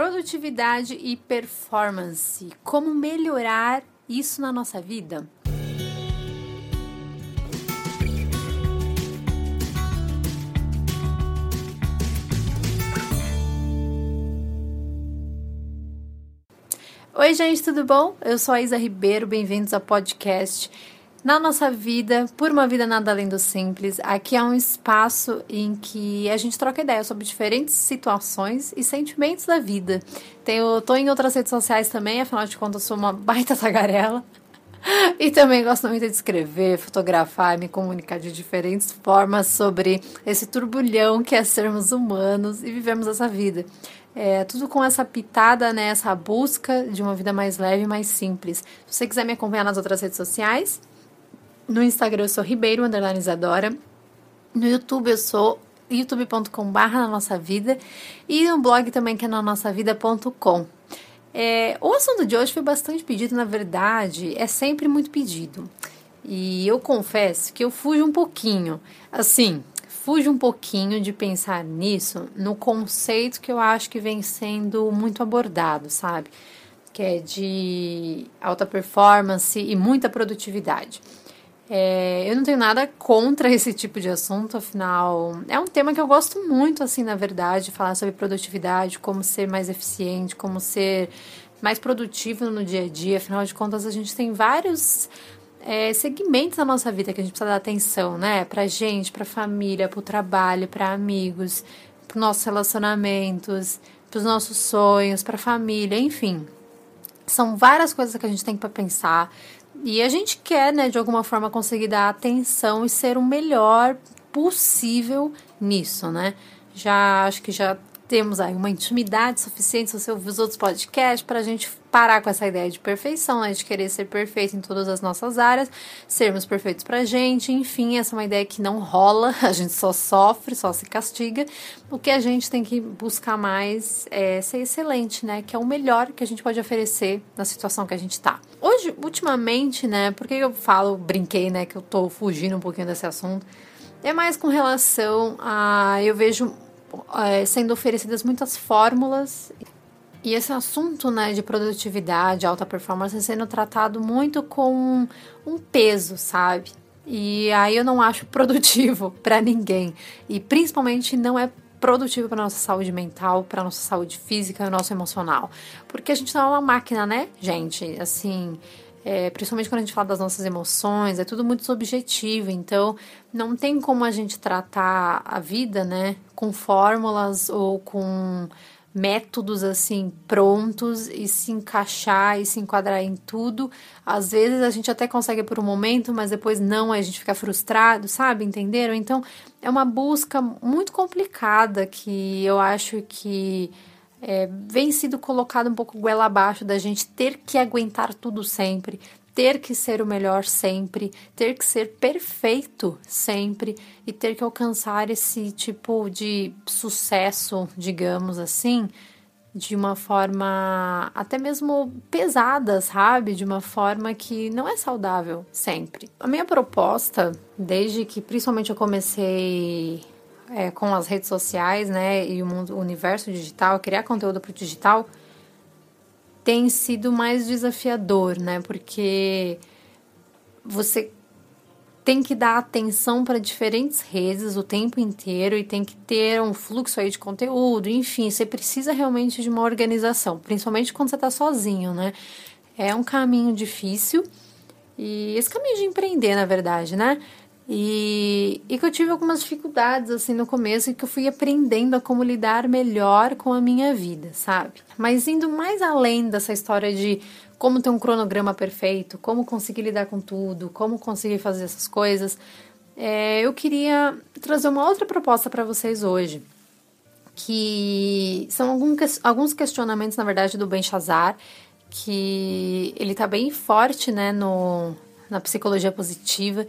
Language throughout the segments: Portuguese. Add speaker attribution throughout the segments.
Speaker 1: Produtividade e performance. Como melhorar isso na nossa vida? Oi, gente, tudo bom? Eu sou a Isa Ribeiro, bem-vindos ao podcast na nossa vida, por uma vida nada além do simples, aqui é um espaço em que a gente troca ideias sobre diferentes situações e sentimentos da vida. Tenho, tô em outras redes sociais também, afinal de contas, sou uma baita tagarela. E também gosto muito de escrever, fotografar, me comunicar de diferentes formas sobre esse turbulhão que é sermos humanos e vivemos essa vida. É, tudo com essa pitada, né, essa busca de uma vida mais leve e mais simples. Se você quiser me acompanhar nas outras redes sociais, no Instagram eu sou Ribeiro Underline. No YouTube eu sou youtube.com barra na nossa vida. E no blog também que é na nossa vida.com. É, o assunto de hoje foi bastante pedido, na verdade, é sempre muito pedido. E eu confesso que eu fujo um pouquinho. Assim, fujo um pouquinho de pensar nisso no conceito que eu acho que vem sendo muito abordado, sabe? Que é de alta performance e muita produtividade. É, eu não tenho nada contra esse tipo de assunto, afinal, é um tema que eu gosto muito, assim, na verdade, falar sobre produtividade, como ser mais eficiente, como ser mais produtivo no dia a dia. Afinal de contas, a gente tem vários é, segmentos da nossa vida que a gente precisa dar atenção, né? Pra gente, pra família, pro trabalho, para amigos, pros nossos relacionamentos, pros nossos sonhos, pra família, enfim. São várias coisas que a gente tem para pensar, e a gente quer, né, de alguma forma, conseguir dar atenção e ser o melhor possível nisso, né? Já acho que já temos aí uma intimidade suficiente, se você ouvir os outros podcasts, para a gente parar com essa ideia de perfeição, né? de querer ser perfeito em todas as nossas áreas, sermos perfeitos pra gente, enfim, essa é uma ideia que não rola, a gente só sofre, só se castiga. O que a gente tem que buscar mais é ser excelente, né? Que é o melhor que a gente pode oferecer na situação que a gente tá. Hoje, ultimamente, né? Porque eu falo, brinquei, né? Que eu tô fugindo um pouquinho desse assunto. É mais com relação a. Eu vejo é, sendo oferecidas muitas fórmulas e esse assunto né, de produtividade, alta performance sendo tratado muito com um peso, sabe? E aí eu não acho produtivo para ninguém. E principalmente não é produtivo para nossa saúde mental, para nossa saúde física nosso emocional. Porque a gente não é uma máquina, né, gente? Assim, é, principalmente quando a gente fala das nossas emoções, é tudo muito subjetivo, então não tem como a gente tratar a vida, né, com fórmulas ou com métodos assim prontos e se encaixar e se enquadrar em tudo. Às vezes a gente até consegue por um momento, mas depois não, a gente fica frustrado, sabe? Entenderam? Então é uma busca muito complicada que eu acho que é, vem sido colocado um pouco goela abaixo da gente ter que aguentar tudo sempre, ter que ser o melhor sempre, ter que ser perfeito sempre e ter que alcançar esse tipo de sucesso, digamos assim, de uma forma até mesmo pesada, sabe? De uma forma que não é saudável sempre. A minha proposta, desde que principalmente eu comecei é, com as redes sociais, né, e o mundo, o universo digital, criar conteúdo para o digital, tem sido mais desafiador, né, porque você tem que dar atenção para diferentes redes o tempo inteiro e tem que ter um fluxo aí de conteúdo, enfim, você precisa realmente de uma organização, principalmente quando você está sozinho, né? É um caminho difícil e esse caminho de empreender, na verdade, né? E, e que eu tive algumas dificuldades assim no começo e que eu fui aprendendo a como lidar melhor com a minha vida, sabe? Mas indo mais além dessa história de como ter um cronograma perfeito, como conseguir lidar com tudo, como conseguir fazer essas coisas, é, eu queria trazer uma outra proposta para vocês hoje, que são alguns, questionamentos, na verdade, do Ben Shazar, que ele está bem forte né, no, na psicologia positiva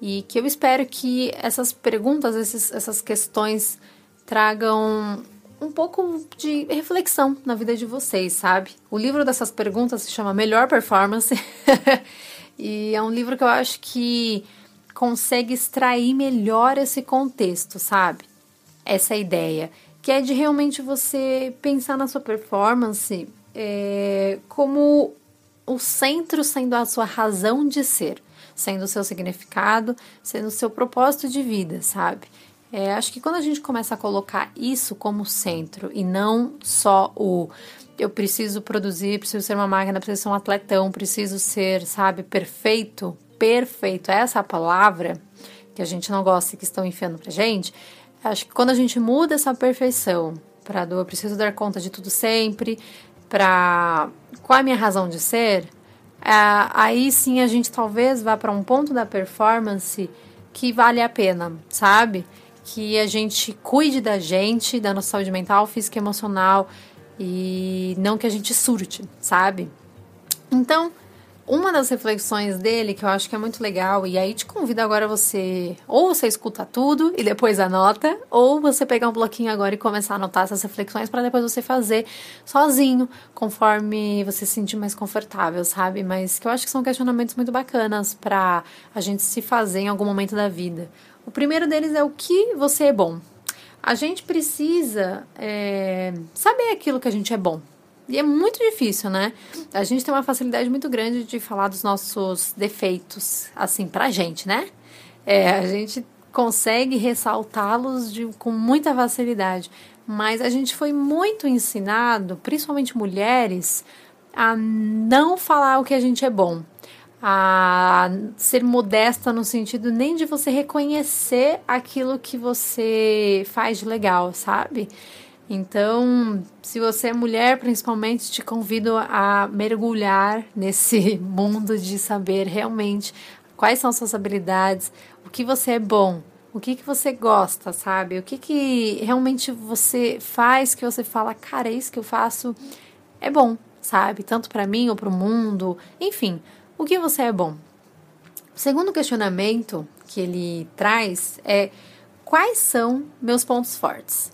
Speaker 1: e que eu espero que essas perguntas, esses, essas questões tragam um pouco de reflexão na vida de vocês, sabe? O livro dessas perguntas se chama Melhor Performance e é um livro que eu acho que consegue extrair melhor esse contexto, sabe? Essa ideia que é de realmente você pensar na sua performance é, como o centro sendo a sua razão de ser, sendo o seu significado, sendo o seu propósito de vida, sabe? É, acho que quando a gente começa a colocar isso como centro e não só o eu preciso produzir, preciso ser uma máquina, preciso ser um atletão, preciso ser, sabe, perfeito, perfeito, essa é a palavra que a gente não gosta e que estão enfiando pra gente. Acho que quando a gente muda essa perfeição para do eu preciso dar conta de tudo sempre, para qual é a minha razão de ser, aí sim a gente talvez vá para um ponto da performance que vale a pena, sabe? que a gente cuide da gente, da nossa saúde mental, física e emocional e não que a gente surte, sabe? Então, uma das reflexões dele que eu acho que é muito legal, e aí te convido agora você, ou você escuta tudo e depois anota, ou você pegar um bloquinho agora e começar a anotar essas reflexões para depois você fazer sozinho, conforme você se sentir mais confortável, sabe? Mas que eu acho que são questionamentos muito bacanas para a gente se fazer em algum momento da vida. O primeiro deles é o que você é bom. A gente precisa é, saber aquilo que a gente é bom. E é muito difícil, né? A gente tem uma facilidade muito grande de falar dos nossos defeitos, assim, pra gente, né? É, a gente consegue ressaltá-los com muita facilidade. Mas a gente foi muito ensinado, principalmente mulheres, a não falar o que a gente é bom a ser modesta no sentido nem de você reconhecer aquilo que você faz de legal, sabe? Então, se você é mulher, principalmente, te convido a mergulhar nesse mundo de saber realmente quais são suas habilidades, o que você é bom, o que, que você gosta, sabe? O que, que realmente você faz que você fala, cara, é isso que eu faço é bom, sabe? Tanto para mim ou para o mundo, enfim o que você é bom? O segundo questionamento que ele traz é quais são meus pontos fortes?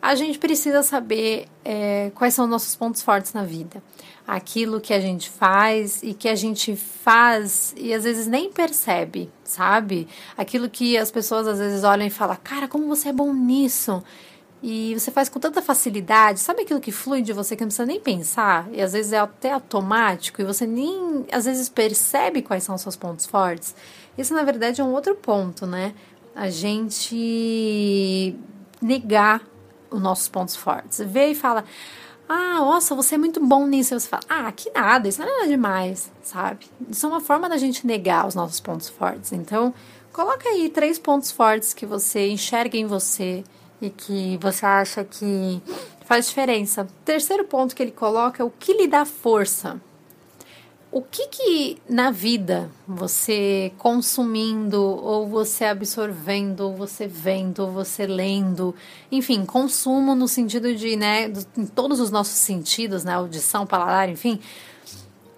Speaker 1: A gente precisa saber é, quais são nossos pontos fortes na vida. Aquilo que a gente faz e que a gente faz e às vezes nem percebe, sabe? Aquilo que as pessoas às vezes olham e falam, cara, como você é bom nisso e você faz com tanta facilidade, sabe aquilo que flui de você que não precisa nem pensar, e às vezes é até automático, e você nem às vezes percebe quais são os seus pontos fortes? Isso na verdade é um outro ponto, né? A gente negar os nossos pontos fortes. Vê e fala: Ah, nossa, você é muito bom nisso. E você fala: Ah, que nada, isso não é nada demais, sabe? Isso é uma forma da gente negar os nossos pontos fortes. Então, coloca aí três pontos fortes que você enxerga em você e que você acha que faz diferença. Terceiro ponto que ele coloca é o que lhe dá força. O que que na vida você consumindo, ou você absorvendo, ou você vendo, ou você lendo, enfim, consumo no sentido de, né, em todos os nossos sentidos, né, audição, paladar, enfim,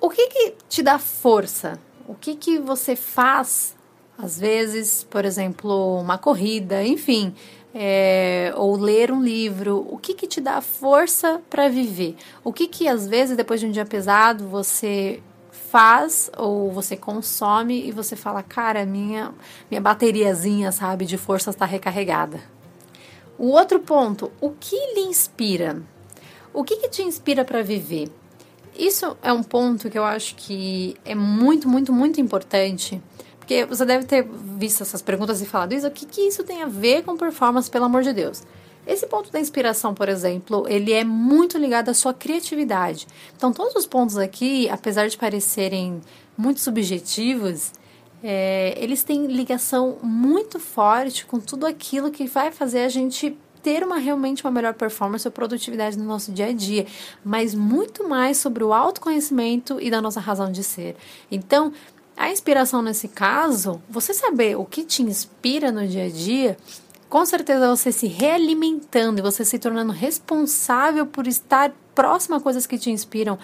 Speaker 1: o que que te dá força? O que que você faz, às vezes, por exemplo, uma corrida, enfim, é, ou ler um livro, o que, que te dá força para viver? O que, que às vezes, depois de um dia pesado, você faz ou você consome e você fala, cara, minha, minha bateriazinha, sabe, de força está recarregada. O outro ponto, o que lhe inspira? O que, que te inspira para viver? Isso é um ponto que eu acho que é muito, muito, muito importante porque você deve ter visto essas perguntas e falado, isso, o que, que isso tem a ver com performance, pelo amor de Deus? Esse ponto da inspiração, por exemplo, ele é muito ligado à sua criatividade. Então, todos os pontos aqui, apesar de parecerem muito subjetivos, é, eles têm ligação muito forte com tudo aquilo que vai fazer a gente ter uma realmente uma melhor performance ou produtividade no nosso dia a dia, mas muito mais sobre o autoconhecimento e da nossa razão de ser. Então, a inspiração nesse caso, você saber o que te inspira no dia a dia, com certeza você se realimentando e você se tornando responsável por estar próximo a coisas que te inspiram,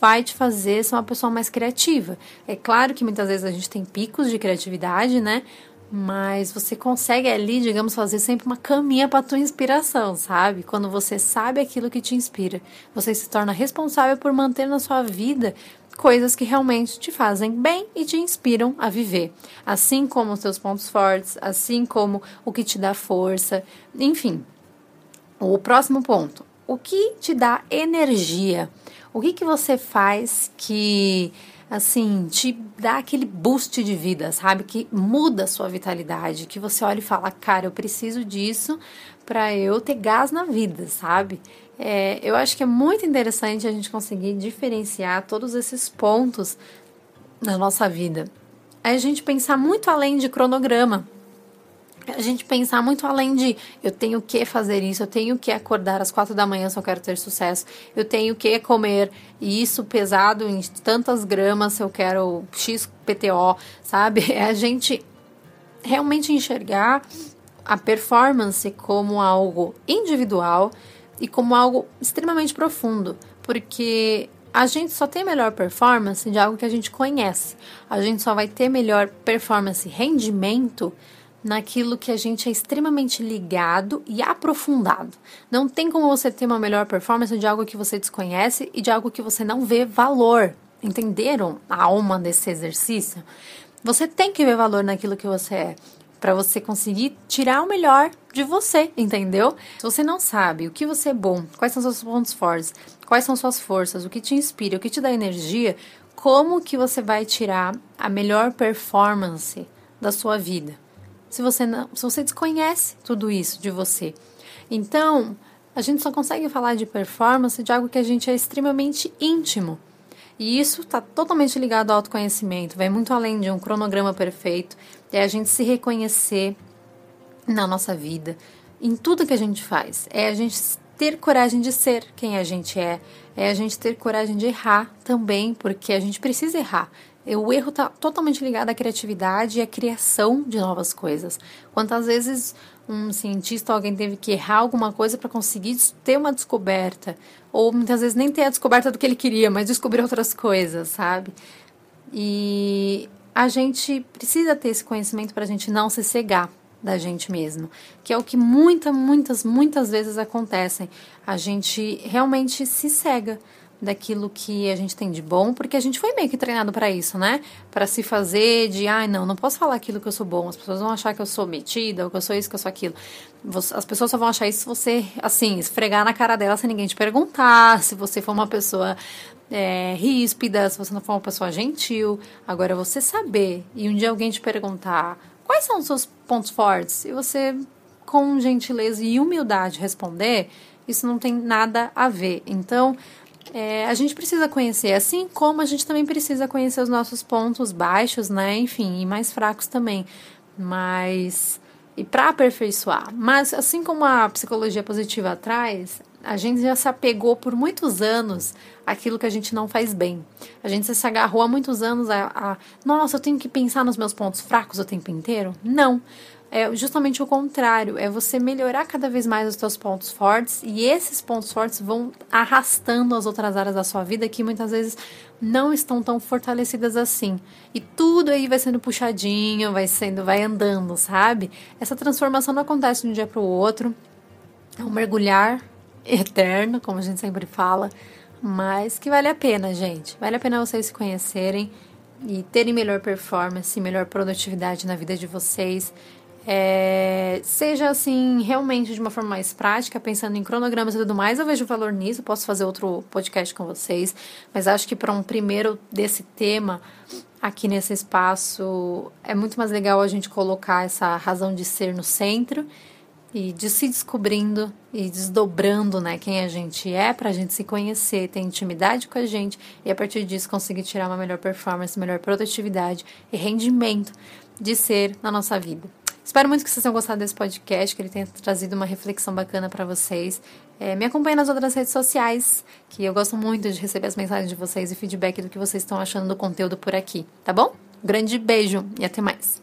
Speaker 1: vai te fazer ser uma pessoa mais criativa. É claro que muitas vezes a gente tem picos de criatividade, né? Mas você consegue ali, digamos, fazer sempre uma caminha para tua inspiração, sabe? Quando você sabe aquilo que te inspira, você se torna responsável por manter na sua vida coisas que realmente te fazem bem e te inspiram a viver, assim como os seus pontos fortes, assim como o que te dá força, enfim. O próximo ponto: o que te dá energia? O que, que você faz que assim, te dá aquele boost de vida, sabe? Que muda a sua vitalidade, que você olha e fala, cara, eu preciso disso para eu ter gás na vida, sabe? É, eu acho que é muito interessante a gente conseguir diferenciar todos esses pontos na nossa vida. É a gente pensar muito além de cronograma a gente pensar muito além de eu tenho que fazer isso, eu tenho que acordar às quatro da manhã se eu quero ter sucesso, eu tenho que comer isso pesado em tantas gramas se eu quero X PTO, sabe? É a gente realmente enxergar a performance como algo individual e como algo extremamente profundo, porque a gente só tem melhor performance de algo que a gente conhece. A gente só vai ter melhor performance, rendimento naquilo que a gente é extremamente ligado e aprofundado. Não tem como você ter uma melhor performance de algo que você desconhece e de algo que você não vê valor. Entenderam a alma desse exercício? Você tem que ver valor naquilo que você é para você conseguir tirar o melhor de você, entendeu? Se você não sabe o que você é bom, quais são seus pontos fortes, quais são suas forças, o que te inspira, o que te dá energia, como que você vai tirar a melhor performance da sua vida? se você não, se você desconhece tudo isso de você. Então, a gente só consegue falar de performance de algo que a gente é extremamente íntimo. E isso está totalmente ligado ao autoconhecimento, vai muito além de um cronograma perfeito, é a gente se reconhecer na nossa vida, em tudo que a gente faz, é a gente ter coragem de ser quem a gente é, é a gente ter coragem de errar também, porque a gente precisa errar. O erro está totalmente ligado à criatividade e à criação de novas coisas. Quantas vezes um cientista, alguém teve que errar alguma coisa para conseguir ter uma descoberta, ou muitas vezes nem ter a descoberta do que ele queria, mas descobrir outras coisas, sabe? E a gente precisa ter esse conhecimento para a gente não se cegar da gente mesmo, que é o que muitas, muitas, muitas vezes acontecem. A gente realmente se cega daquilo que a gente tem de bom, porque a gente foi meio que treinado para isso, né? Para se fazer de, ai, não, não posso falar aquilo que eu sou bom, as pessoas vão achar que eu sou metida, ou que eu sou isso, que eu sou aquilo. As pessoas só vão achar isso se você, assim, esfregar na cara dela sem ninguém te perguntar, se você for uma pessoa é, ríspida, se você não for uma pessoa gentil. Agora, você saber e um dia alguém te perguntar quais são os seus pontos fortes, e você, com gentileza e humildade, responder, isso não tem nada a ver. Então, é, a gente precisa conhecer, assim como a gente também precisa conhecer os nossos pontos baixos, né? Enfim, e mais fracos também. Mas. E para aperfeiçoar. Mas, assim como a psicologia positiva traz, a gente já se apegou por muitos anos àquilo que a gente não faz bem. A gente se agarrou há muitos anos a, a nossa, eu tenho que pensar nos meus pontos fracos o tempo inteiro? Não é justamente o contrário, é você melhorar cada vez mais os seus pontos fortes e esses pontos fortes vão arrastando as outras áreas da sua vida que muitas vezes não estão tão fortalecidas assim. E tudo aí vai sendo puxadinho, vai sendo, vai andando, sabe? Essa transformação não acontece de um dia para o outro. É um mergulhar eterno, como a gente sempre fala, mas que vale a pena, gente. Vale a pena vocês se conhecerem e terem melhor performance, melhor produtividade na vida de vocês é, seja assim, realmente de uma forma mais prática, pensando em cronogramas e tudo mais, eu vejo valor nisso, posso fazer outro podcast com vocês, mas acho que para um primeiro desse tema, aqui nesse espaço, é muito mais legal a gente colocar essa razão de ser no centro e de se descobrindo e desdobrando né, quem a gente é, para a gente se conhecer, ter intimidade com a gente e a partir disso conseguir tirar uma melhor performance, melhor produtividade e rendimento de ser na nossa vida. Espero muito que vocês tenham gostado desse podcast, que ele tenha trazido uma reflexão bacana para vocês. É, me acompanhe nas outras redes sociais, que eu gosto muito de receber as mensagens de vocês e feedback do que vocês estão achando do conteúdo por aqui, tá bom? grande beijo e até mais!